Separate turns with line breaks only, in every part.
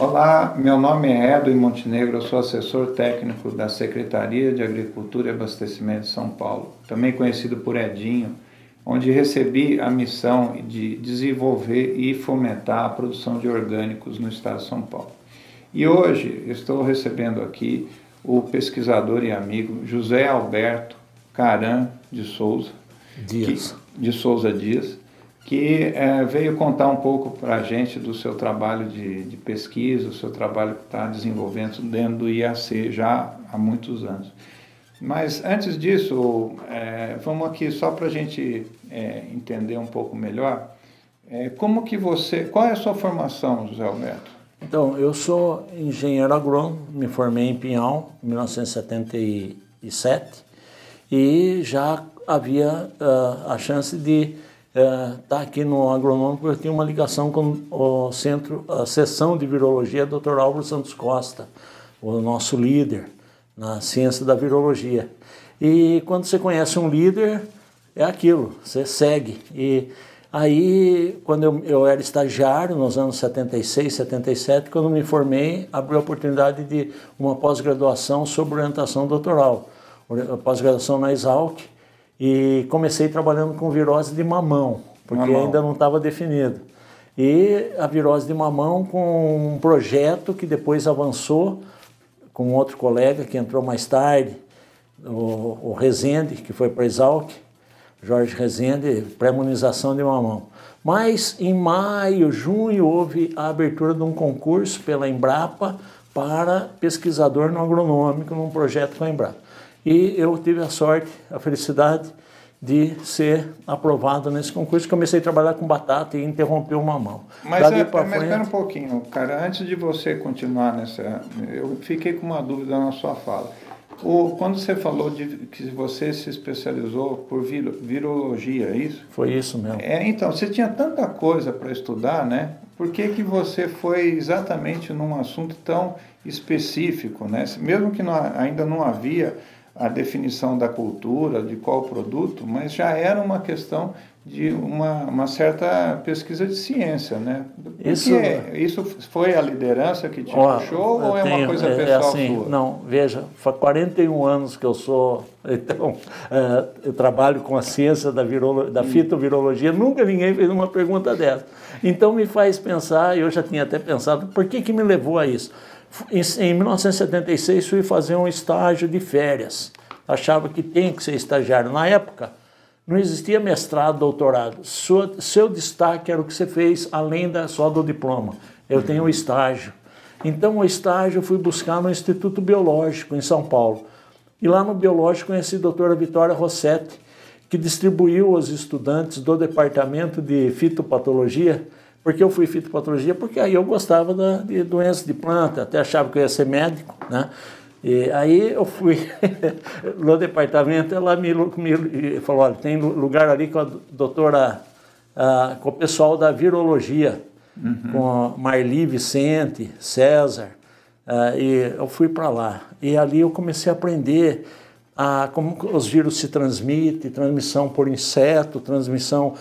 Olá, meu nome é Edwin Montenegro, eu sou assessor técnico da Secretaria de Agricultura e Abastecimento de São Paulo, também conhecido por Edinho, onde recebi a missão de desenvolver e fomentar a produção de orgânicos no estado de São Paulo. E hoje estou recebendo aqui o pesquisador e amigo José Alberto Caran de Souza,
Dias.
Que, de Souza Dias, que é, veio contar um pouco para a gente do seu trabalho de, de pesquisa, o seu trabalho que está desenvolvendo dentro do IAC já há muitos anos. Mas antes disso, é, vamos aqui só para a gente é, entender um pouco melhor. É, como que você, qual é a sua formação, José Alberto?
Então, eu sou engenheiro agrônomo, me formei em Pinhal em 1977 e já havia uh, a chance de estar uh, tá aqui no agronômico, eu tinha uma ligação com o centro, a seção de virologia, Dr. Álvaro Santos Costa, o nosso líder na ciência da virologia. E quando você conhece um líder, é aquilo, você segue. E aí, quando eu, eu era estagiário, nos anos 76, 77, quando me formei, abriu a oportunidade de uma pós-graduação sobre orientação doutoral, pós-graduação na Exalc, e comecei trabalhando com virose de mamão, porque mamão. ainda não estava definido. E a virose de mamão com um projeto que depois avançou com outro colega que entrou mais tarde, o, o Rezende, que foi para Exalc, Jorge Rezende, pré-imunização de mamão. Mas em maio, junho, houve a abertura de um concurso pela Embrapa para pesquisador no agronômico num projeto com a Embrapa. E eu tive a sorte, a felicidade de ser aprovado nesse concurso. Comecei a trabalhar com batata e interrompeu uma mão.
Mas, é, mas frente... espera um pouquinho, cara. Antes de você continuar nessa... Eu fiquei com uma dúvida na sua fala. O, quando você falou de que você se especializou por viro, virologia, é isso?
Foi isso mesmo.
É, então, você tinha tanta coisa para estudar, né? Por que, que você foi exatamente num assunto tão específico, né? Mesmo que não, ainda não havia a definição da cultura, de qual produto, mas já era uma questão de uma, uma certa pesquisa de ciência, né? Isso, isso foi a liderança que te ó, puxou ou é tenho, uma coisa é, é pessoal é assim, sua?
Não, veja, faz 41 anos que eu sou, então, é, eu trabalho com a ciência da, virolo, da hum. fitovirologia, nunca ninguém fez uma pergunta dessa. Então me faz pensar, eu já tinha até pensado, por que que me levou a isso? Em, em 1976 fui fazer um estágio de férias, achava que tem que ser estagiário. Na época, não existia mestrado, doutorado. Sua, seu destaque era o que você fez além da, só do diploma. Eu tenho o estágio. Então, o estágio eu fui buscar no Instituto Biológico, em São Paulo. E lá no Biológico conheci a doutora Vitória Rossetti, que distribuiu aos estudantes do departamento de fitopatologia, porque eu fui fitopatologia, porque aí eu gostava da, de doenças de planta, até achava que eu ia ser médico, né? E aí eu fui no departamento, ela me, me, falou, olha, tem lugar ali com a doutora, a, com o pessoal da virologia, uhum. com Marli Vicente, César, a, e eu fui para lá. E ali eu comecei a aprender a, como os vírus se transmitem, transmissão por inseto, transmissão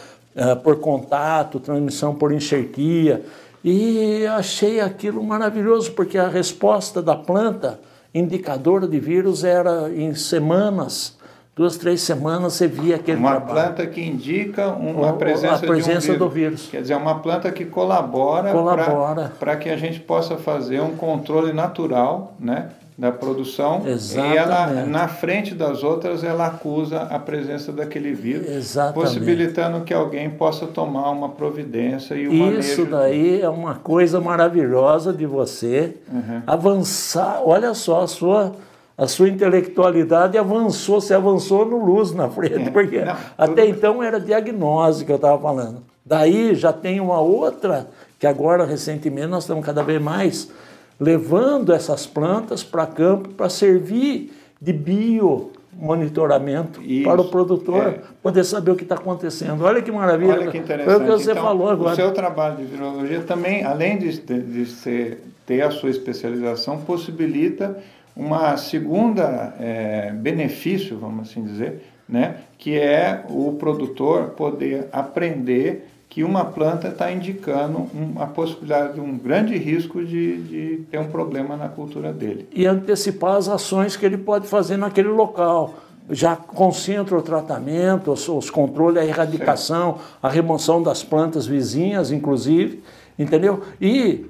por contato, transmissão por enxertia, e achei aquilo maravilhoso, porque a resposta da planta indicador de vírus era em semanas, duas, três semanas você via aquele
Uma
trabalho.
planta que indica uma presença,
a presença
um
do vírus.
Quer dizer, uma planta que colabora,
colabora.
para que a gente possa fazer um controle natural, né? Da produção
Exatamente.
e ela na frente das outras ela acusa a presença daquele vírus,
Exatamente.
possibilitando que alguém possa tomar uma providência e o
Isso daí é uma coisa maravilhosa de você uhum. avançar. Olha só a sua a sua intelectualidade avançou, você avançou no luz na frente, é. porque Não, até tudo... então era diagnóstico que eu estava falando. Daí já tem uma outra que agora recentemente nós estamos cada vez mais levando essas plantas para campo para servir de bio monitoramento Isso, para o produtor é. poder saber o que está acontecendo. Olha que maravilha.
Olha que interessante. Foi
o que você
então,
falou agora.
O seu trabalho de virologia também, além de, de ser, ter a sua especialização, possibilita uma segunda é, benefício, vamos assim dizer, né, que é o produtor poder aprender que uma planta está indicando uma possibilidade de um grande risco de, de ter um problema na cultura dele.
E antecipar as ações que ele pode fazer naquele local. Já concentra o tratamento, os, os controles, a erradicação, certo. a remoção das plantas vizinhas, inclusive, entendeu? E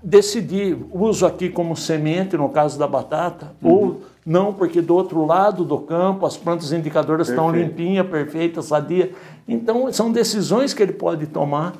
decidir, uso aqui como semente, no caso da batata, uhum. ou não, porque do outro lado do campo as plantas indicadoras Perfeito. estão limpinhas, perfeitas, sadias. Então, são decisões que ele pode tomar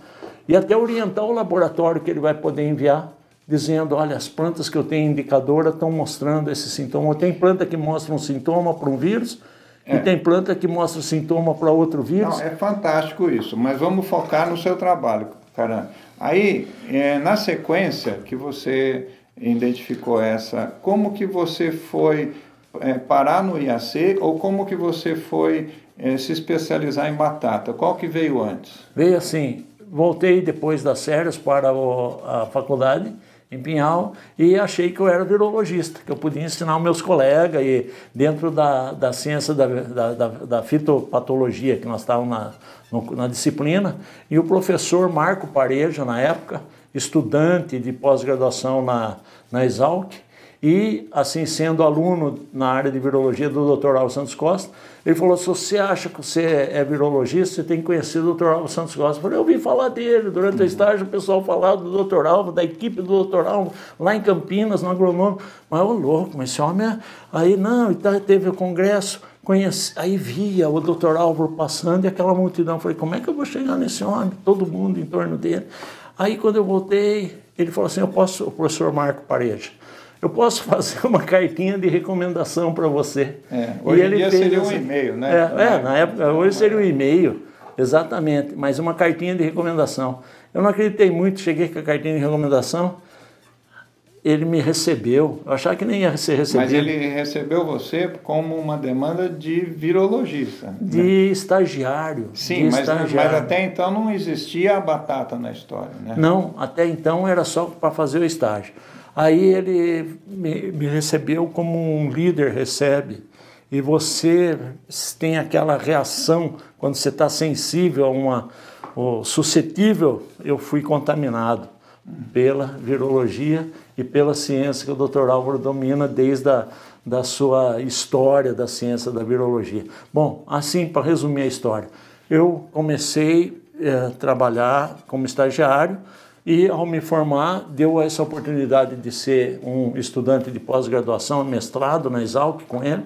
e até orientar o laboratório que ele vai poder enviar, dizendo: olha, as plantas que eu tenho indicadora estão mostrando esse sintoma. Tem planta que mostra um sintoma para um vírus. É. E tem planta que mostra sintoma para outro vírus.
Não, é fantástico isso, mas vamos focar no seu trabalho, cara. Aí, é, na sequência que você identificou essa, como que você foi é, parar no IAC ou como que você foi é, se especializar em batata? Qual que veio antes?
Veio assim, voltei depois das férias para o, a faculdade em Pinhal e achei que eu era virologista, que eu podia ensinar os meus colegas e dentro da, da ciência da, da, da, da fitopatologia que nós estávamos na, no, na disciplina e o professor Marco Pareja, na época, estudante de pós-graduação na, na Exalc, e, assim, sendo aluno na área de virologia do Dr. Alves Santos Costa, ele falou: se você acha que você é virologista, você tem que conhecer o Dr. Alves Santos Costa. Eu falei: eu ouvi falar dele. Durante o uhum. estágio, o pessoal falava do Dr. Alves, da equipe do Dr. Alves, lá em Campinas, no agronômico. Mas, ô louco, mas esse homem. É... Aí, não, e teve o congresso. Conheci, aí via o doutor Álvaro passando e aquela multidão. Falei, como é que eu vou chegar nesse homem? Todo mundo em torno dele. Aí quando eu voltei, ele falou assim, eu posso, o professor Marco Pareja, eu posso fazer uma cartinha de recomendação para você.
É, hoje em dia seria um e-mail, né?
É, é, na época, hoje seria um e-mail, exatamente, mas uma cartinha de recomendação. Eu não acreditei muito, cheguei com a cartinha de recomendação, ele me recebeu, eu achava que nem ia ser recebido.
Mas ele recebeu você como uma demanda de virologista. Né?
De né? estagiário.
Sim,
de
mas,
estagiário.
mas até então não existia a batata na história, né?
Não, até então era só para fazer o estágio. Aí ele me, me recebeu como um líder recebe. E você tem aquela reação quando você está sensível a uma. Ou suscetível, eu fui contaminado pela virologia e pela ciência que o Dr. Álvaro domina desde a da sua história da ciência da virologia. Bom, assim, para resumir a história, eu comecei a é, trabalhar como estagiário e, ao me formar, deu essa oportunidade de ser um estudante de pós-graduação, mestrado na Exalc com ele,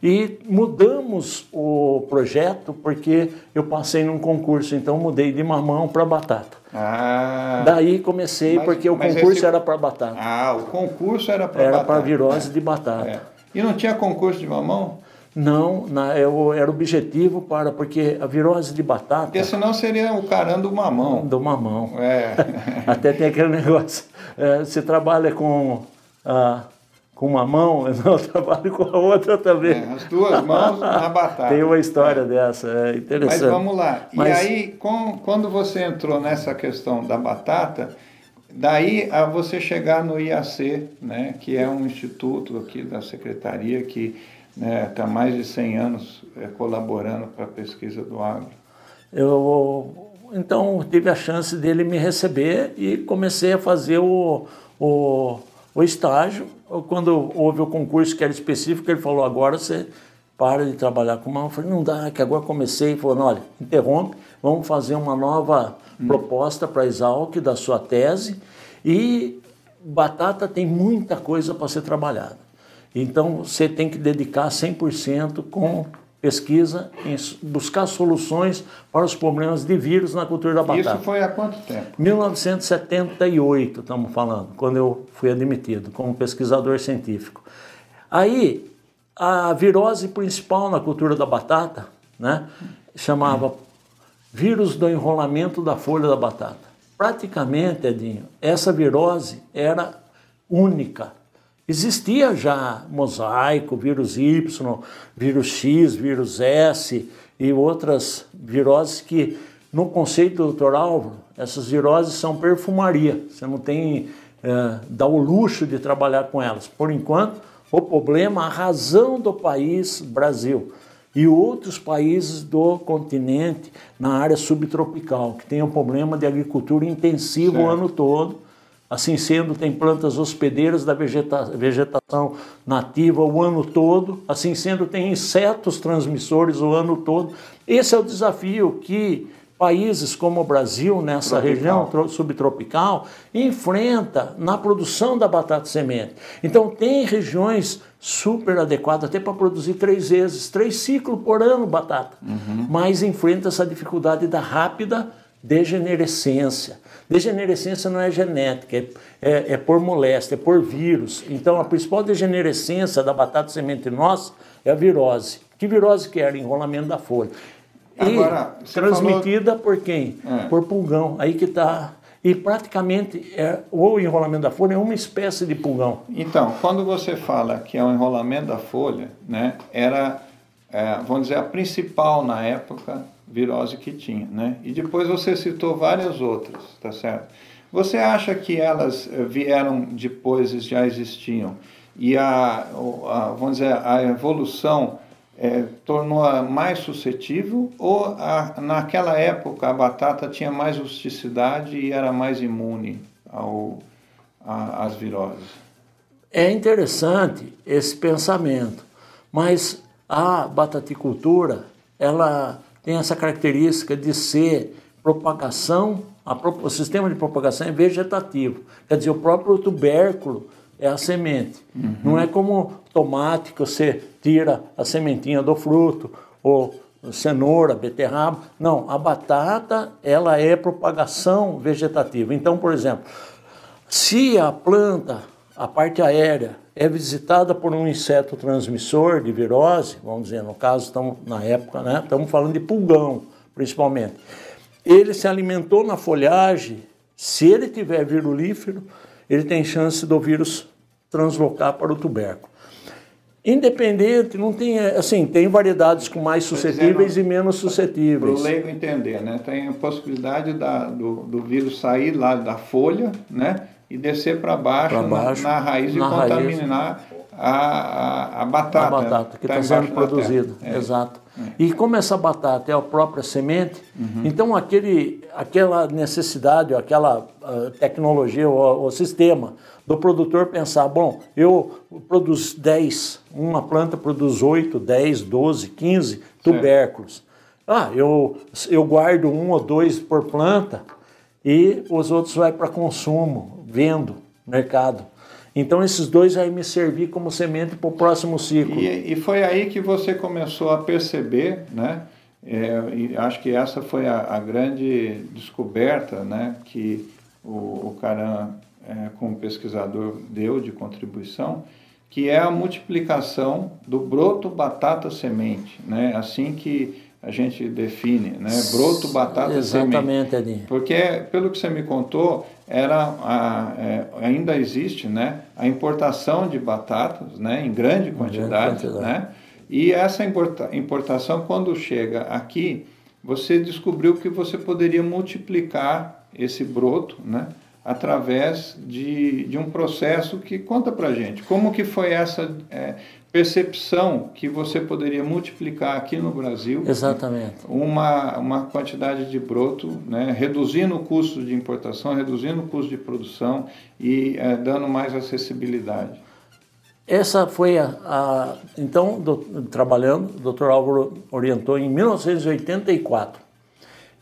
e mudamos o projeto porque eu passei num concurso, então mudei de mamão para batata. Ah, Daí comecei mas, porque o concurso esse... era para batata.
Ah, o concurso era para
batata. Era para virose é. de batata. É.
E não tinha concurso de mamão?
Não, na, eu, era objetivo para, porque a virose de batata.
Porque senão seria o carão do mamão.
Do mamão.
É.
Até tem aquele negócio. É, você trabalha com. Ah, com uma mão, eu trabalho com a outra também. É,
as duas mãos na batata.
Tem uma história é. dessa, é interessante.
Mas vamos lá. Mas... E aí, com, quando você entrou nessa questão da batata, daí a você chegar no IAC, né, que é um instituto aqui da secretaria que está né, mais de 100 anos é, colaborando para a pesquisa do agro.
Eu, então, tive a chance dele me receber e comecei a fazer o, o, o estágio quando houve o concurso que era específico, ele falou, agora você para de trabalhar com mal. Eu falei, não dá, que agora comecei. Ele falou, olha, interrompe, vamos fazer uma nova hum. proposta para a Exalc da sua tese. E batata tem muita coisa para ser trabalhada. Então, você tem que dedicar 100% com pesquisa em buscar soluções para os problemas de vírus na cultura da batata.
Isso foi há quanto tempo?
1978, estamos falando, quando eu fui admitido como pesquisador científico. Aí, a virose principal na cultura da batata, né, chamava vírus do enrolamento da folha da batata. Praticamente, Edinho, essa virose era única Existia já mosaico, vírus Y, vírus X, vírus S e outras viroses que, no conceito do Dr. Álvaro, essas viroses são perfumaria. Você não tem, é, dá o luxo de trabalhar com elas. Por enquanto, o problema, a razão do país, Brasil, e outros países do continente na área subtropical, que tem um problema de agricultura intensiva certo. o ano todo. Assim sendo, tem plantas hospedeiras da vegeta vegetação nativa o ano todo. Assim sendo, tem insetos transmissores o ano todo. Esse é o desafio que países como o Brasil, nessa tropical. região subtropical, enfrenta na produção da batata semente. Então, tem regiões super adequadas até para produzir três vezes, três ciclos por ano batata, uhum. mas enfrenta essa dificuldade da rápida degenerescência. Degenerescência não é genética, é, é, é, por moléstia, é por vírus. Então, a principal degenerescência da batata semente nossa é a virose. Que virose que era? Enrolamento da folha. Agora, e transmitida falou... por quem? É. Por pulgão. Aí que está. E praticamente é, o enrolamento da folha é uma espécie de pulgão.
Então, quando você fala que é o enrolamento da folha, né, era, é, vamos dizer, a principal na época virose que tinha, né? E depois você citou várias outras, tá certo? Você acha que elas eh, vieram depois, já existiam? E a, a vamos dizer, a evolução é, tornou-a mais suscetível ou a, naquela época a batata tinha mais rusticidade e era mais imune ao, a, às viroses?
É interessante esse pensamento, mas a bataticultura ela tem essa característica de ser propagação, a, o sistema de propagação é vegetativo, quer dizer, o próprio tubérculo é a semente. Uhum. Não é como tomate que você tira a sementinha do fruto, ou cenoura, beterraba. Não, a batata ela é propagação vegetativa. Então, por exemplo, se a planta, a parte aérea, é visitada por um inseto transmissor de virose, vamos dizer, no caso, estamos na época, né? Estamos falando de pulgão, principalmente. Ele se alimentou na folhagem, se ele tiver virulífero, ele tem chance do vírus translocar para o tubérculo. Independente, não tem, assim, tem variedades com mais suscetíveis e menos suscetíveis. Para
o leigo entender, né? Tem a possibilidade da, do, do vírus sair lá da folha, né? E descer para baixo, baixo na, na, raiz na e raiz. contaminar a, a, a, batata.
A batata que está tá sendo produzida, é. exato. É. E como essa batata é a própria semente, uhum. então aquele, aquela necessidade, aquela uh, tecnologia, o, o sistema do produtor pensar, bom, eu produzo 10, uma planta produz 8, 10, 12, 15 tubérculos. Ah, eu, eu guardo um ou dois por planta e os outros vai para consumo, vendo, mercado. Então esses dois vai me servir como semente para o próximo ciclo.
E, e, foi aí que você começou a perceber, né? É, acho que essa foi a, a grande descoberta, né? Que o, o Caran é, como pesquisador deu de contribuição, que é a multiplicação do broto batata semente, né? Assim que a gente define, né? Broto batata
Exatamente,
semente.
Exatamente,
Porque pelo que você me contou, era a, é, ainda existe, né? A importação de batatas, né? Em grande quantidade, grande quantidade. né? E essa importação, quando chega aqui, você descobriu que você poderia multiplicar esse broto, né? através de, de um processo que conta para gente como que foi essa é, percepção que você poderia multiplicar aqui no Brasil
exatamente
uma, uma quantidade de broto né, reduzindo o custo de importação reduzindo o custo de produção e é, dando mais acessibilidade
essa foi a, a então do, trabalhando o Dr. Álvaro orientou em 1984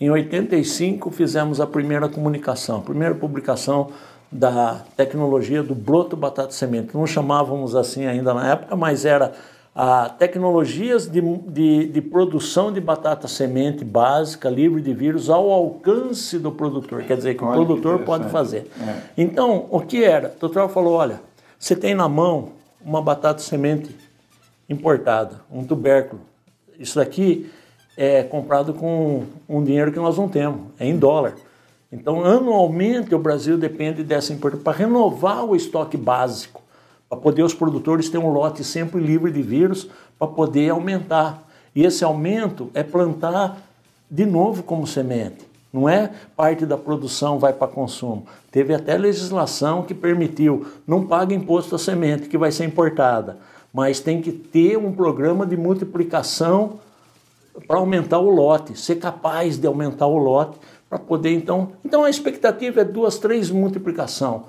em 85 fizemos a primeira comunicação, a primeira publicação da tecnologia do broto batata semente. Não chamávamos assim ainda na época, mas era a tecnologias de, de, de, produção de batata semente básica, livre de vírus, ao alcance do produtor. Quer dizer, que olha, o produtor que pode fazer. É. Então, o que era? O doutor falou, olha, você tem na mão uma batata semente importada, um tubérculo. Isso daqui é comprado com um dinheiro que nós não temos, é em dólar. Então, anualmente, o Brasil depende dessa importação para renovar o estoque básico, para poder os produtores ter um lote sempre livre de vírus, para poder aumentar. E esse aumento é plantar de novo como semente. Não é parte da produção vai para consumo. Teve até legislação que permitiu, não paga imposto à semente que vai ser importada mas tem que ter um programa de multiplicação para aumentar o lote, ser capaz de aumentar o lote para poder então. Então a expectativa é duas, três multiplicação.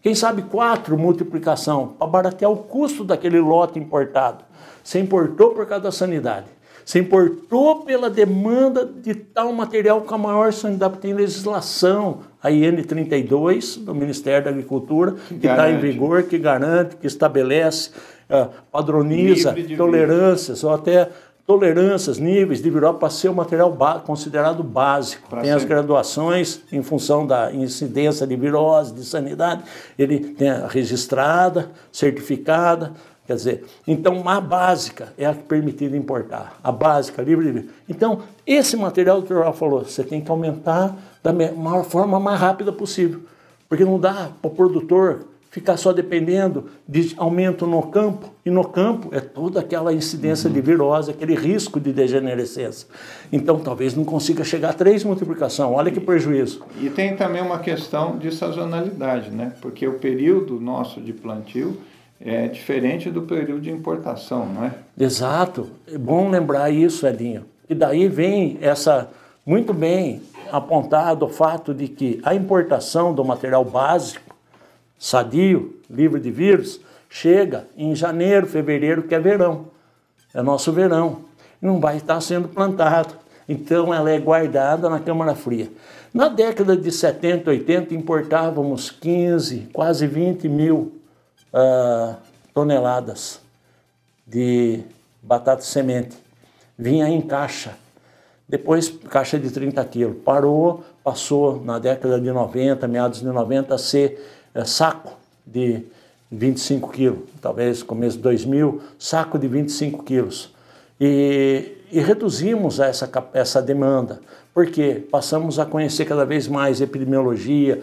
Quem sabe quatro multiplicação para baratear o custo daquele lote importado. Você importou por causa da sanidade. Você importou pela demanda de tal material com a maior sanidade, porque tem legislação, a IN 32 do Ministério da Agricultura, que está em vigor, que garante, que estabelece, uh, padroniza tolerâncias ou até tolerâncias, níveis de virose para ser o material considerado básico. Pra tem ser. as graduações em função da incidência de virose, de sanidade, ele tem a registrada, certificada, quer dizer, então a básica é a permitida importar, a básica, livre de Então, esse material que o Raul falou, você tem que aumentar da maior forma mais rápida possível, porque não dá para o produtor ficar só dependendo de aumento no campo, e no campo é toda aquela incidência uhum. de virose, aquele risco de degenerescência. Então, talvez não consiga chegar a três multiplicação, olha que prejuízo.
E tem também uma questão de sazonalidade, né? Porque o período nosso de plantio é diferente do período de importação, não é?
Exato. É bom lembrar isso, Edinho. E daí vem essa, muito bem apontado o fato de que a importação do material básico sadio, livre de vírus, chega em janeiro, fevereiro, que é verão. É nosso verão. Não vai estar sendo plantado. Então ela é guardada na câmara fria. Na década de 70, 80, importávamos 15, quase 20 mil uh, toneladas de batata semente. Vinha em caixa. Depois, caixa de 30 quilos. Parou, passou na década de 90, meados de 90, a ser saco de 25 quilos, talvez começo de 2000, saco de 25 quilos. E, e reduzimos essa, essa demanda, porque passamos a conhecer cada vez mais epidemiologia,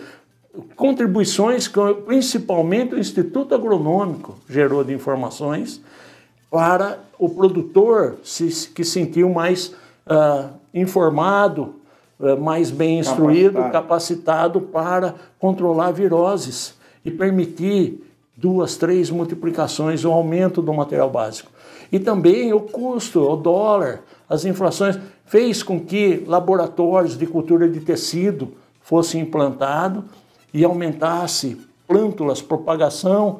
contribuições que principalmente o Instituto Agronômico gerou de informações para o produtor se, que sentiu mais uh, informado mais bem instruído, capacitado. capacitado para controlar viroses e permitir duas, três multiplicações, o aumento do material básico. E também o custo, o dólar, as inflações, fez com que laboratórios de cultura de tecido fossem implantados e aumentasse plântulas, propagação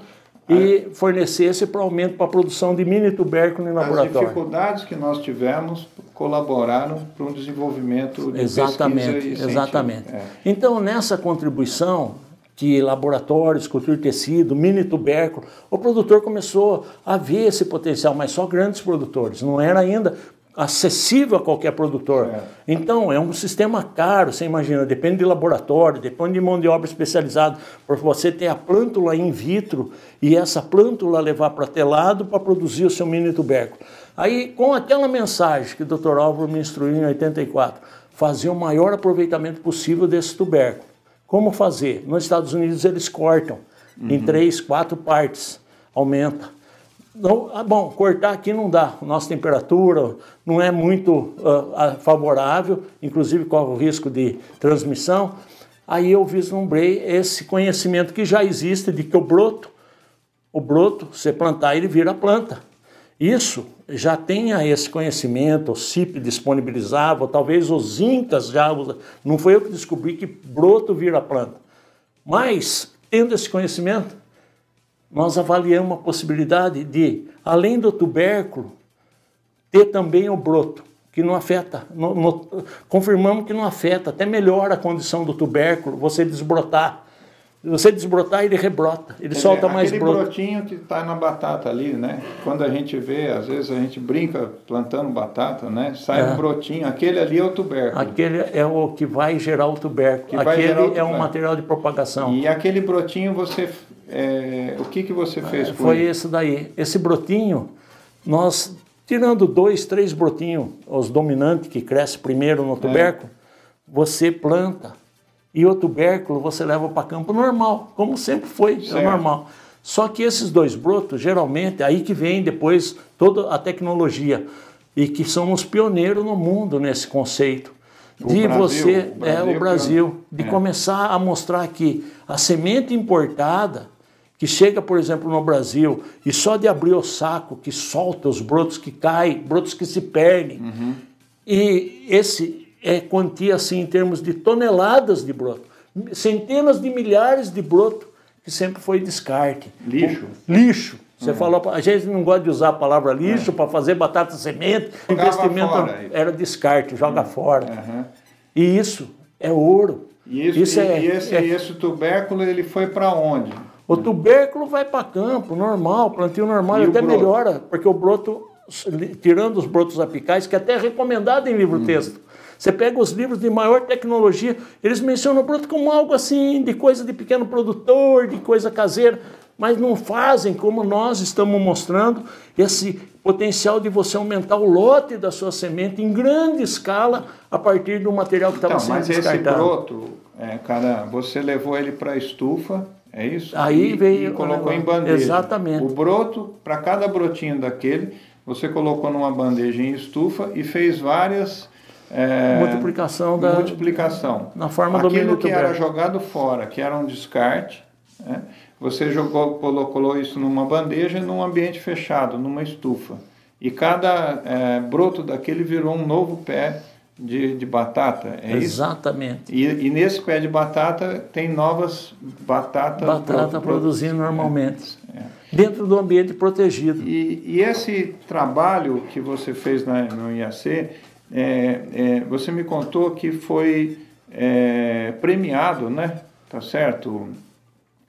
e fornecesse para aumento para a produção de mini tubérculo em laboratório.
As dificuldades que nós tivemos colaboraram para um desenvolvimento de
exatamente,
pesquisa
Exatamente. É. Então, nessa contribuição de laboratórios, cultura de tecido, mini tubérculo, o produtor começou a ver esse potencial, mas só grandes produtores. Não era ainda acessível a qualquer produtor. É. Então, é um sistema caro, você imagina, depende de laboratório, depende de mão de obra especializada, para você ter a plântula in vitro e essa plântula levar para telado para produzir o seu mini tubérculo. Aí, com aquela mensagem que o Dr. Álvaro me instruiu em 84, fazer o maior aproveitamento possível desse tubérculo. Como fazer? Nos Estados Unidos eles cortam uhum. em três, quatro partes, aumenta. Não, ah, bom, cortar aqui não dá. Nossa temperatura não é muito uh, favorável, inclusive corre o risco de transmissão. Aí eu vislumbrei esse conhecimento que já existe de que o broto, o broto, você plantar, ele vira planta. Isso já tenha esse conhecimento, o CIP disponibilizava, talvez os incas já. Não foi eu que descobri que broto vira planta. Mas, tendo esse conhecimento, nós avaliamos a possibilidade de, além do tubérculo, ter também o broto, que não afeta. No, no, confirmamos que não afeta, até melhora a condição do tubérculo, você desbrotar. Se você desbrotar, ele rebrota, ele Quer solta dizer, mais
broto. Aquele brotinho que está na batata ali, né? Quando a gente vê, às vezes a gente brinca plantando batata, né? Sai é. um brotinho, aquele ali é o tubérculo.
Aquele é o que vai gerar o tubérculo. Que aquele o é um material de propagação.
E aquele brotinho você é, o que, que você fez com
Foi ele? esse daí. Esse brotinho, nós, tirando dois, três brotinhos, os dominantes que crescem primeiro no tubérculo, é. você planta. E o tubérculo você leva para campo normal, como sempre foi, é normal. Só que esses dois brotos, geralmente, aí que vem depois toda a tecnologia, e que somos pioneiros no mundo nesse conceito. O de Brasil, você, o Brasil, é o Brasil, de é. começar a mostrar que a semente importada que chega, por exemplo, no Brasil e só de abrir o saco que solta os brotos que caem, brotos que se perdem. Uhum. E esse é quantia assim em termos de toneladas de broto, centenas de milhares de broto que sempre foi descarte.
Lixo.
O, lixo. Você uhum. falou, a gente não gosta de usar a palavra lixo é. para fazer batata semente, Jogava investimento fora. era descarte, joga uhum. fora. Uhum. E isso é ouro.
E, isso, isso e, é, e esse, é... esse tubérculo ele foi para onde?
O tubérculo vai para campo, normal, plantio normal, e até melhora, porque o broto, tirando os brotos apicais, que até é recomendado em livro-texto. Você pega os livros de maior tecnologia, eles mencionam o broto como algo assim, de coisa de pequeno produtor, de coisa caseira, mas não fazem como nós estamos mostrando esse potencial de você aumentar o lote da sua semente em grande escala a partir do material que estava
então,
sendo
mas
descartado.
Mas esse broto, é, cara, você levou ele para a estufa, é isso?
Aí
e,
veio.
E colocou em bandeja.
Exatamente.
O broto, para cada brotinho daquele, você colocou numa bandeja em estufa e fez várias.
É, multiplicação da.
Multiplicação.
Na forma
Aquilo
do Aquilo
que era jogado fora, que era um descarte, né, você jogou, colocou isso numa bandeja num ambiente fechado, numa estufa. E cada é, broto daquele virou um novo pé de, de batata, é?
Exatamente.
E, e, nesse pé de batata tem novas batatas...
Batata pro, produzindo pro, normalmente, é, é. dentro do ambiente protegido.
E, e, esse trabalho que você fez na, no IAC, é, é, você me contou que foi é, premiado, né? Tá certo?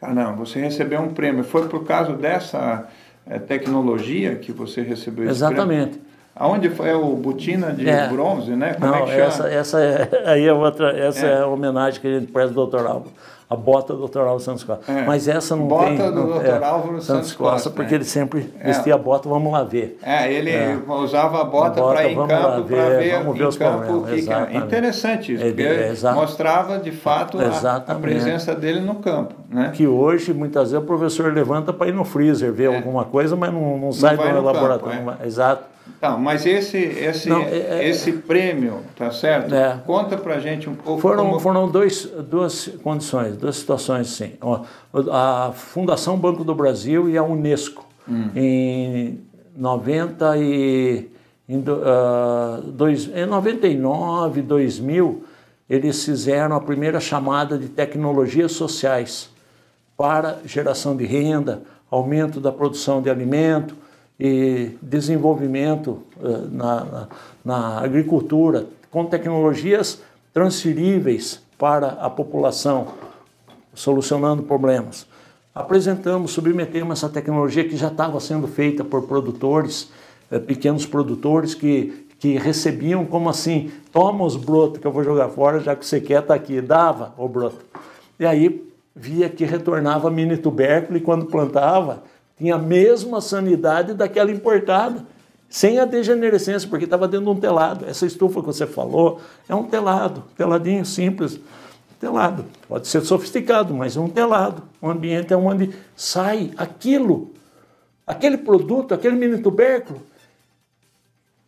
Ah, não, você recebeu um prêmio. Foi por causa dessa é, tecnologia que você recebeu esse
Exatamente.
Prêmio? Aonde foi é o botina de é. bronze, né?
Como Não, é essa, essa é, aí é outra, essa é. é. a homenagem que a gente presta ao Dr. Álvaro. A bota do Dr. Álvaro Santos Costa. É. Mas essa não
bota
tem...
Bota do Dr. É, Álvaro Santos Costa. Costa
porque ele sempre vestia a bota, vamos lá ver.
É, ele usava a bota, para ir em campo, para ver,
vamos ver os
campo
que, que
é interessante isso, porque mostrava de fato a, a, presença dele no campo. Né?
Que hoje, muitas vezes, o professor levanta para ir no freezer ver alguma coisa, mas não, não sai do laboratório. Campo, Exato.
Não, mas esse, esse, Não, é, é, esse prêmio, tá certo? É, Conta pra gente um pouco.
Foram,
como...
foram dois, duas condições, duas situações, sim. A Fundação Banco do Brasil e a Unesco, hum. em 90 e. Em, uh, dois, em 99, 2000, eles fizeram a primeira chamada de tecnologias sociais para geração de renda, aumento da produção de alimento e desenvolvimento uh, na, na, na agricultura com tecnologias transferíveis para a população, solucionando problemas. Apresentamos, submetemos essa tecnologia que já estava sendo feita por produtores, eh, pequenos produtores que, que recebiam como assim, toma os brotos que eu vou jogar fora, já que você quer está aqui, dava o broto. E aí via que retornava mini tubérculo e quando plantava, tinha a mesma sanidade daquela importada, sem a degenerescência, porque estava dentro de um telado. Essa estufa que você falou é um telado, teladinho simples, telado. Pode ser sofisticado, mas é um telado. Um ambiente é onde sai aquilo, aquele produto, aquele mini tubérculo,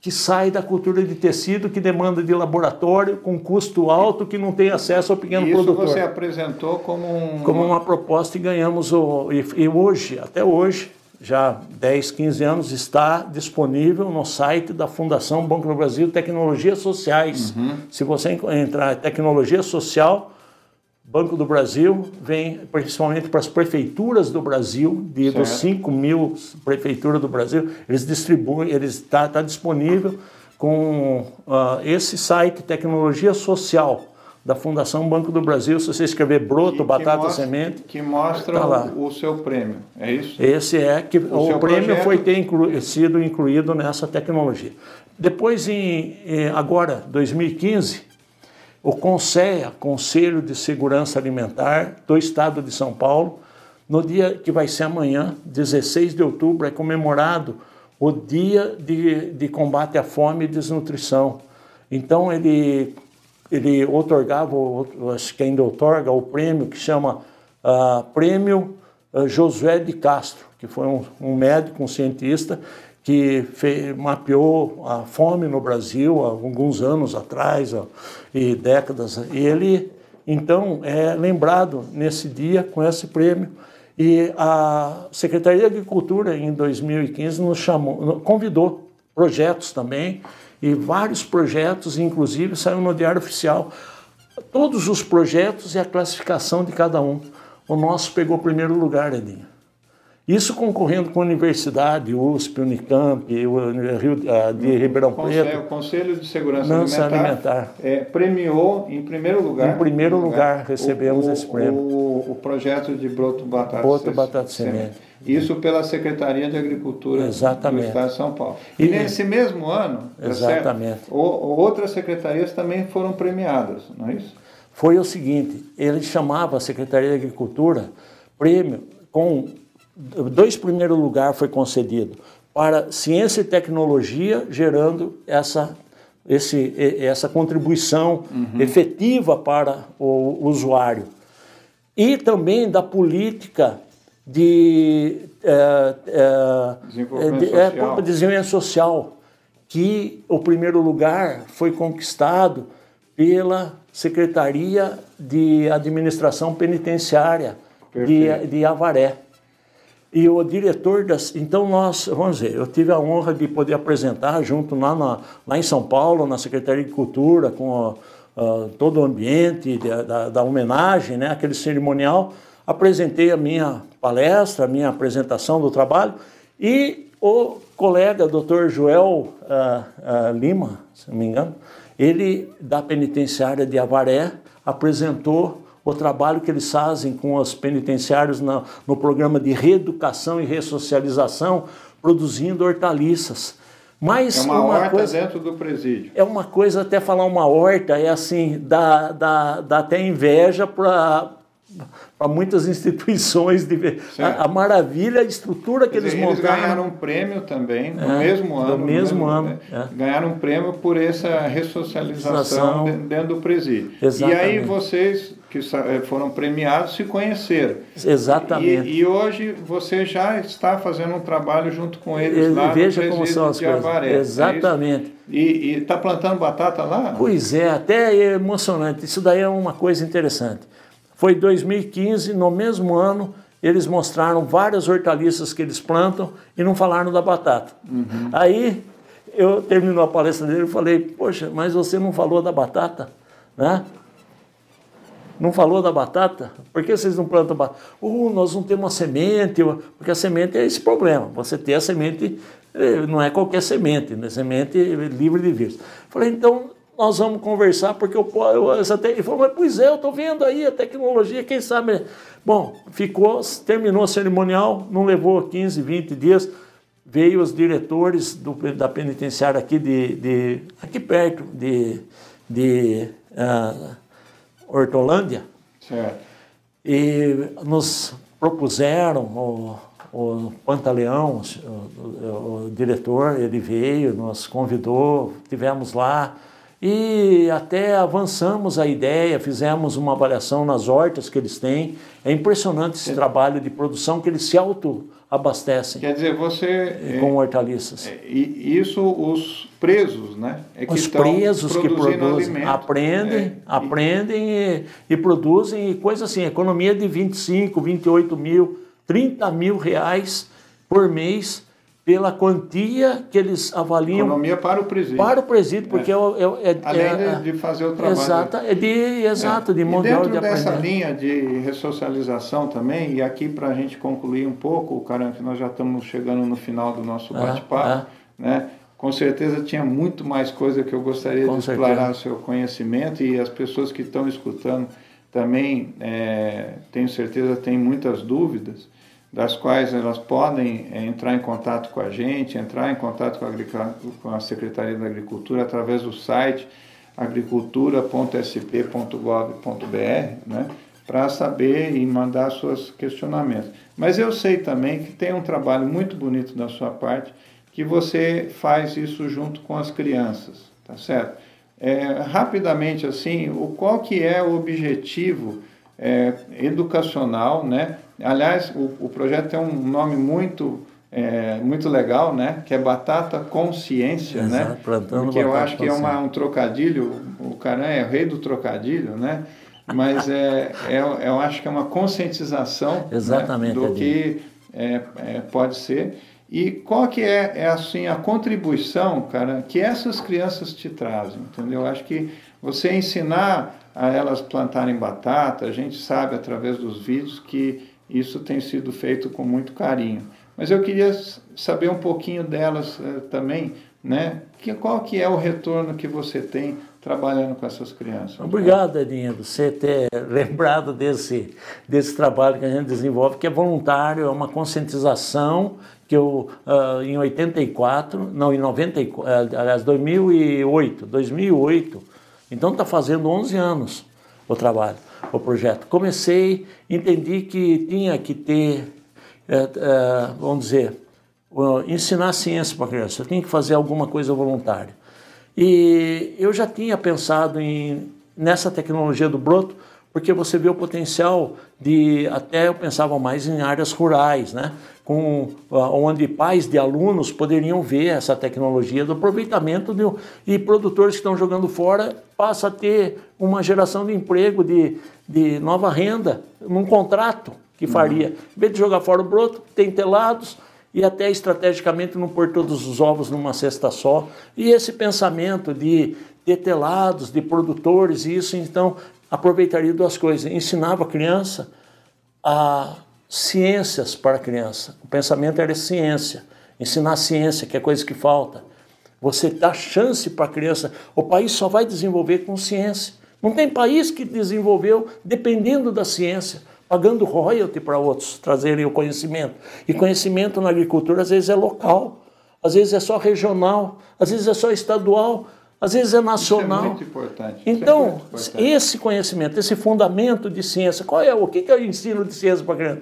que sai da cultura de tecido, que demanda de laboratório, com custo alto, que não tem acesso ao pequeno
Isso
produtor.
Isso você apresentou como um...
Como uma proposta e ganhamos, o, e, e hoje, até hoje, já 10, 15 anos, está disponível no site da Fundação Banco do Brasil Tecnologias Sociais. Uhum. Se você entrar em tecnologia social, Banco do Brasil vem principalmente para as prefeituras do Brasil, de dos 5 mil prefeituras do Brasil, eles distribuem, eles está tá disponível com uh, esse site Tecnologia Social da Fundação Banco do Brasil, se você escrever broto, que, batata,
que mostra,
semente,
que mostra tá o, o, seu prêmio, é isso?
Esse é que o, o prêmio projeto... foi ter inclu, sido incluído nessa tecnologia. Depois, em, em agora 2015 o CONSEA, Conselho de Segurança Alimentar do Estado de São Paulo, no dia que vai ser amanhã, 16 de outubro, é comemorado o Dia de, de Combate à Fome e Desnutrição. Então, ele, ele otorgava, acho que ainda otorga, o prêmio que chama uh, Prêmio uh, Josué de Castro, que foi um, um médico, um cientista, que fez, mapeou a fome no Brasil há alguns anos atrás ó, e décadas. E ele, então, é lembrado nesse dia com esse prêmio E a Secretaria de Agricultura, em 2015, nos chamou, convidou projetos também, e vários projetos, inclusive, saiu no Diário Oficial. Todos os projetos e a classificação de cada um. O nosso pegou primeiro lugar, Edinho. Isso concorrendo com a universidade, USP, Unicamp, Rio de Ribeirão Preto.
O Conselho de Segurança Alimentar, alimentar. É, premiou em primeiro lugar.
Em primeiro lugar, lugar recebemos
o,
esse prêmio.
O, o, projeto de broto batata.
Broto batata semente.
Isso pela Secretaria de Agricultura
Exatamente.
do Estado de São Paulo. E, e nesse mesmo ano,
tá Exatamente.
Tá outras secretarias também foram premiadas, não é isso?
Foi o seguinte, ele chamava a Secretaria de Agricultura prêmio com dois primeiros lugares foi concedido para ciência e tecnologia, gerando essa, esse, essa contribuição uhum. efetiva para o usuário. E também da política de, é, é,
desenvolvimento, de, é, social.
desenvolvimento social, que o primeiro lugar foi conquistado pela Secretaria de Administração Penitenciária de, de Avaré. E o diretor das. Então, nós, vamos ver, eu tive a honra de poder apresentar junto lá, na, lá em São Paulo, na Secretaria de Cultura, com uh, todo o ambiente de, da, da, homenagem, né, aquele cerimonial. Apresentei a minha palestra, a minha apresentação do trabalho e o colega, doutor Joel uh, uh, Lima, se não me engano, ele, da penitenciária de Avaré, apresentou o trabalho que eles fazem com os penitenciários no, no programa de reeducação e ressocialização, produzindo hortaliças. Mas
é uma, uma horta coisa, dentro do presídio.
É uma coisa, até falar uma horta, é assim, dá, dá, dá até inveja para para muitas instituições de a, a, maravilha, a estrutura que eles, eles montaram.
Eles ganharam um prêmio também no é, mesmo ano.
No mesmo, ano. Né?
É. Ganharam um prêmio por essa ressocialização dentro do presídio.
Exatamente.
E aí vocês que eh, foram premiados se conheceram.
Exatamente.
E, e, hoje você já está fazendo um trabalho junto com eles Ele, lá
veja no como são as coisas. Avaré, é
Exatamente. É e está plantando batata lá?
Pois é, até é emocionante. Isso daí é uma coisa interessante. Foi 2015, no mesmo ano, eles mostraram várias hortaliças que eles plantam e não falaram da batata. Uhum. Aí eu terminou a palestra dele e falei, poxa, mas você não falou da batata, né? Não falou da batata? Por que vocês não plantam batata? Uh, nós não temos uma semente, porque a semente é esse problema. Você ter a semente, eh, não é qualquer semente, né? semente livre de vírus. Falei, então nós vamos conversar, porque eu, eu essa te... ele falou, mas pois é, eu estou vendo aí a tecnologia, quem sabe. Bom, ficou, terminou a cerimonial, não levou 15, 20 dias, veio os diretores do, da penitenciária aqui de, de aqui perto de, de uh, Hortolândia.
Certo.
E nos propuseram o, o Pantaleão, o, o, o diretor, ele veio, nos convidou, tivemos lá, e até avançamos a ideia, fizemos uma avaliação nas hortas que eles têm. É impressionante esse é. trabalho de produção que eles se autoabastecem.
Quer dizer, você.
Com é, hortaliças.
É, e isso os presos, né?
É que os presos que produzem, alimento. aprendem, é, aprendem e, e, produzem, e coisa assim, economia de 25, 28 mil, 30 mil reais por mês pela quantia que eles avaliam.
Economia para o presídio.
Para o presídio, porque é, é,
é, Além é, de, fazer o trabalho.
Exato, é de, exato, de
mão de dessa linha de ressocialização também, e aqui para a gente concluir um pouco, caramba, que nós já estamos chegando no final do nosso bate-papo, né? Com certeza tinha muito mais coisa que eu gostaria
Com
de
certeza.
explorar o seu conhecimento e as pessoas que estão escutando também, é, tenho certeza, têm muitas dúvidas das quais elas podem é, entrar em contato com a gente, entrar em contato com a, com a Secretaria da Agricultura através do site agricultura.sp.gov.br, né, para saber e mandar seus questionamentos. Mas eu sei também que tem um trabalho muito bonito da sua parte, que você faz isso junto com as crianças, tá certo? É, rapidamente assim, o qual que é o objetivo é, educacional, né? Aliás, o, o, projeto tem um nome muito é, muito legal, né? Que é Batata Consciência,
Exato,
né?
Plantando
Porque eu acho que é uma, um trocadilho, o cara é o rei do trocadilho, né? mas é, é, eu acho que é uma conscientização
Exatamente,
né, do que é, é, pode ser. E qual que é, é assim a contribuição, cara, que essas crianças te trazem, entendeu? Eu acho que você ensinar a elas plantarem batata, a gente sabe através dos vídeos que isso tem sido feito com muito carinho. Mas eu queria saber um pouquinho delas uh, também, né? Que, qual que é o retorno que você tem trabalhando com essas crianças?
Obrigado, Edinho, você ter lembrado desse, desse trabalho que a gente desenvolve, que é voluntário, é uma conscientização que eu, uh, em 84, não, em 94, uh, aliás, 2008, 2008, então está fazendo 11 anos o trabalho, o projeto. Comecei, entendi que tinha que ter, uh, vamos dizer, ensinar ciência para a criança, eu tinha que fazer alguma coisa voluntária. E eu já tinha pensado em, nessa tecnologia do broto, porque você vê o potencial de, até eu pensava mais em áreas rurais, né? Com, onde pais de alunos poderiam ver essa tecnologia do aproveitamento de, e produtores que estão jogando fora passa a ter uma geração de emprego, de, de nova renda, num contrato que faria. Uhum. Em vez de jogar fora o broto, tem telados, e até estrategicamente não pôr todos os ovos numa cesta só. E esse pensamento de ter telados, de produtores, isso então aproveitaria duas coisas. Ensinava a criança a ciências para a criança. O pensamento era ciência, ensinar ciência, que é coisa que falta. Você dá chance para a criança. O país só vai desenvolver com ciência. Não tem país que desenvolveu dependendo da ciência pagando royalty para outros trazerem o conhecimento. E conhecimento na agricultura às vezes é local, às vezes é só regional, às vezes é só estadual, às vezes é nacional. Isso é
muito importante.
Então,
é muito
importante. esse conhecimento, esse fundamento de ciência, qual é o que é o ensino de ciência para criança?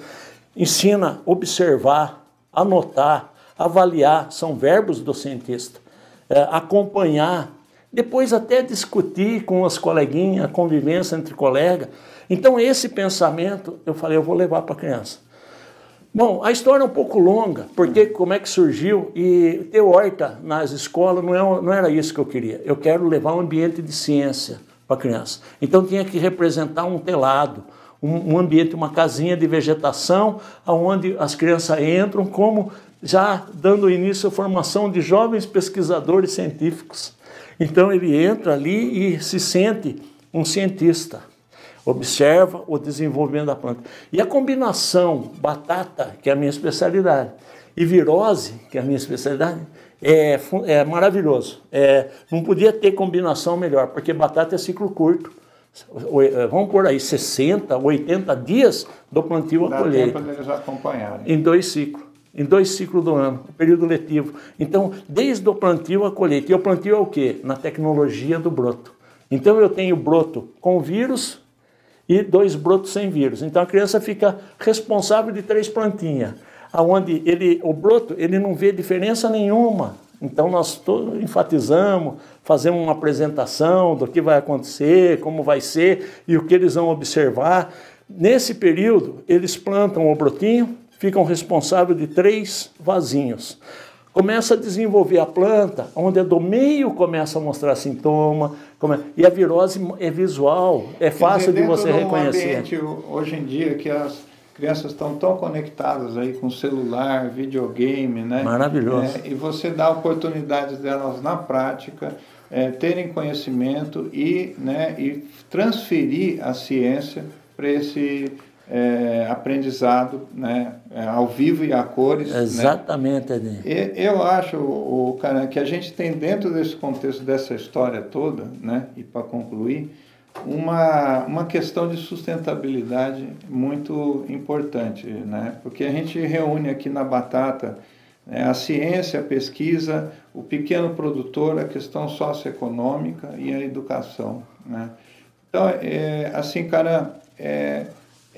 Ensina observar, anotar, avaliar, são verbos do cientista, é, acompanhar, depois até discutir com as coleguinhas, a convivência entre colegas. Então, esse pensamento, eu falei, eu vou levar para a criança. Bom, a história é um pouco longa, porque como é que surgiu, e ter horta nas escolas não, é, não era isso que eu queria. Eu quero levar um ambiente de ciência para a criança. Então tinha que representar um telado, um, um ambiente, uma casinha de vegetação, onde as crianças entram como já dando início à formação de jovens pesquisadores científicos. Então ele entra ali e se sente um cientista observa o desenvolvimento da planta. E a combinação batata, que é a minha especialidade, e virose, que é a minha especialidade, é, é maravilhoso. É, não podia ter combinação melhor, porque batata é ciclo curto. É, vamos por aí, 60, 80 dias do plantio à colheita.
eles acompanharem.
Em dois ciclos. Em dois ciclos do ano, período letivo. Então, desde o plantio à colheita. E o plantio é o quê? Na tecnologia do broto. Então, eu tenho broto com vírus, e dois brotos sem vírus. Então a criança fica responsável de três plantinhas, aonde ele, o broto ele não vê diferença nenhuma. Então nós enfatizamos, fazemos uma apresentação do que vai acontecer, como vai ser e o que eles vão observar. Nesse período, eles plantam o brotinho, ficam responsáveis de três vasinhos começa a desenvolver a planta, onde é do meio começa a mostrar sintoma, e a virose é visual, é fácil
dizer,
de você reconhecer.
Ambiente, hoje em dia que as crianças estão tão conectadas aí com celular, videogame, né?
Maravilhoso.
É, e você dá oportunidades delas na prática, é, terem conhecimento e, né, e transferir a ciência para esse é, aprendizado né, é, ao vivo e a cores.
Né? Exatamente, né?
Eu acho, o, cara, que a gente tem dentro desse contexto dessa história toda, né, e para concluir, uma, uma questão de sustentabilidade muito importante, né? porque a gente reúne aqui na Batata né, a ciência, a pesquisa, o pequeno produtor, a questão socioeconômica e a educação. Né? Então, é, assim, cara, é,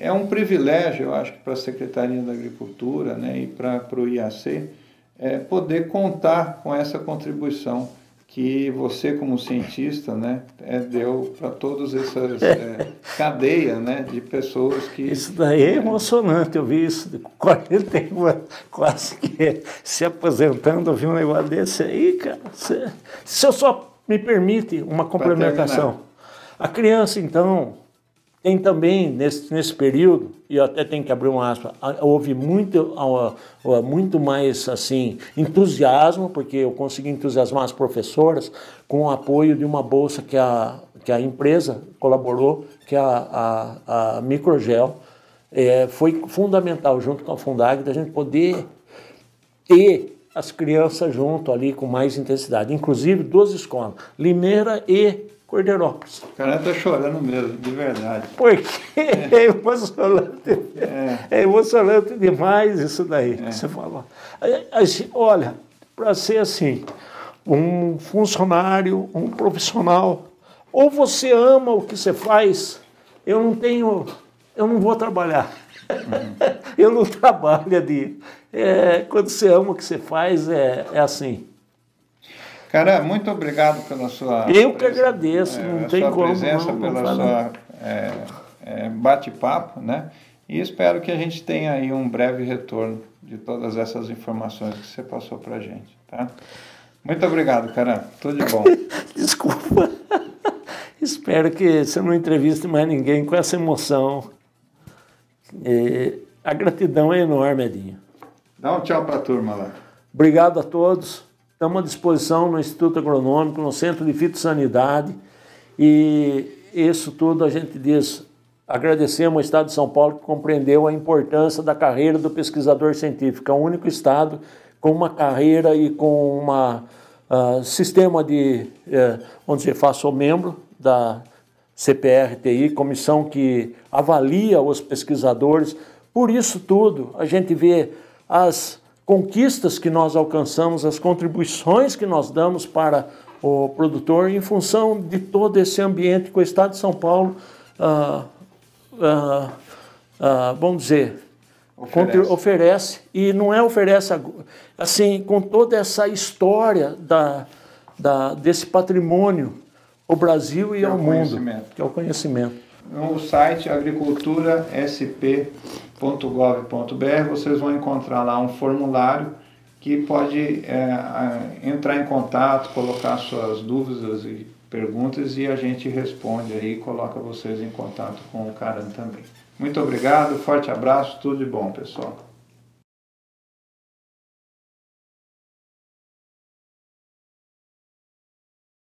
é um privilégio, eu acho, para a Secretaria da Agricultura né, e para o IAC é, poder contar com essa contribuição que você, como cientista, né, é, deu para todas essas é, cadeias né, de pessoas que...
Isso daí é emocionante, eu vi isso, 41 quase que se aposentando, eu vi um negócio desse aí, cara. Se, se eu só me permite uma complementação. A criança, então, Tem também, nesse, nesse período, e até tenho que abrir uma aspa, houve muito, muito mais assim entusiasmo, porque eu consegui entusiasmar as professoras com o apoio de uma bolsa que a, que a empresa colaborou, que é a, a, a Microgel. É, foi fundamental, junto com a Fundag, da gente poder ter as crianças junto ali com mais intensidade, inclusive duas escolas, Limeira e Cordeirópolis.
O cara tá chorando mesmo, de verdade.
Porque é, é emocionante. É. é. emocionante demais isso daí é. que você falou. Olha, para ser assim, um funcionário, um profissional, ou você ama o que você faz, eu não tenho, eu não vou trabalhar. Uhum. eu não trabalho de. É, quando você ama o que você faz, é, é assim.
Cara, muito obrigado pela sua.
Eu que agradeço, é, não tem
sua
como.
presença,
não,
pela
não
sua é, é, bate-papo, né? E espero que a gente tenha aí um breve retorno de todas essas informações que você passou para a gente, tá? Muito obrigado, cara. Tudo de bom.
Desculpa. espero que você não entreviste mais ninguém com essa emoção. A gratidão é enorme, Edinho.
Dá um tchau para a turma lá.
Obrigado a todos. Estamos à disposição no Instituto Agronômico, no Centro de Fitossanidade. E isso tudo a gente diz, agradecemos ao Estado de São Paulo que compreendeu a importância da carreira do pesquisador científico. É o único Estado com uma carreira e com um uh, sistema de, uh, onde você faça o membro da CPRTI, comissão que avalia os pesquisadores. Por isso tudo, a gente vê as conquistas que nós alcançamos, as contribuições que nós damos para o produtor em função de todo esse ambiente que o Estado de São Paulo, ah, ah, ah, vamos dizer, oferece. oferece. E não é oferece assim, com toda essa história da, da, desse patrimônio ao Brasil e é ao mundo, que é o conhecimento.
No site agricultura SP .gov.br vocês vão encontrar lá um formulário que pode é, entrar em contato, colocar suas dúvidas e perguntas e a gente responde aí coloca vocês em contato com o Caran também. Muito obrigado, forte abraço, tudo de bom, pessoal.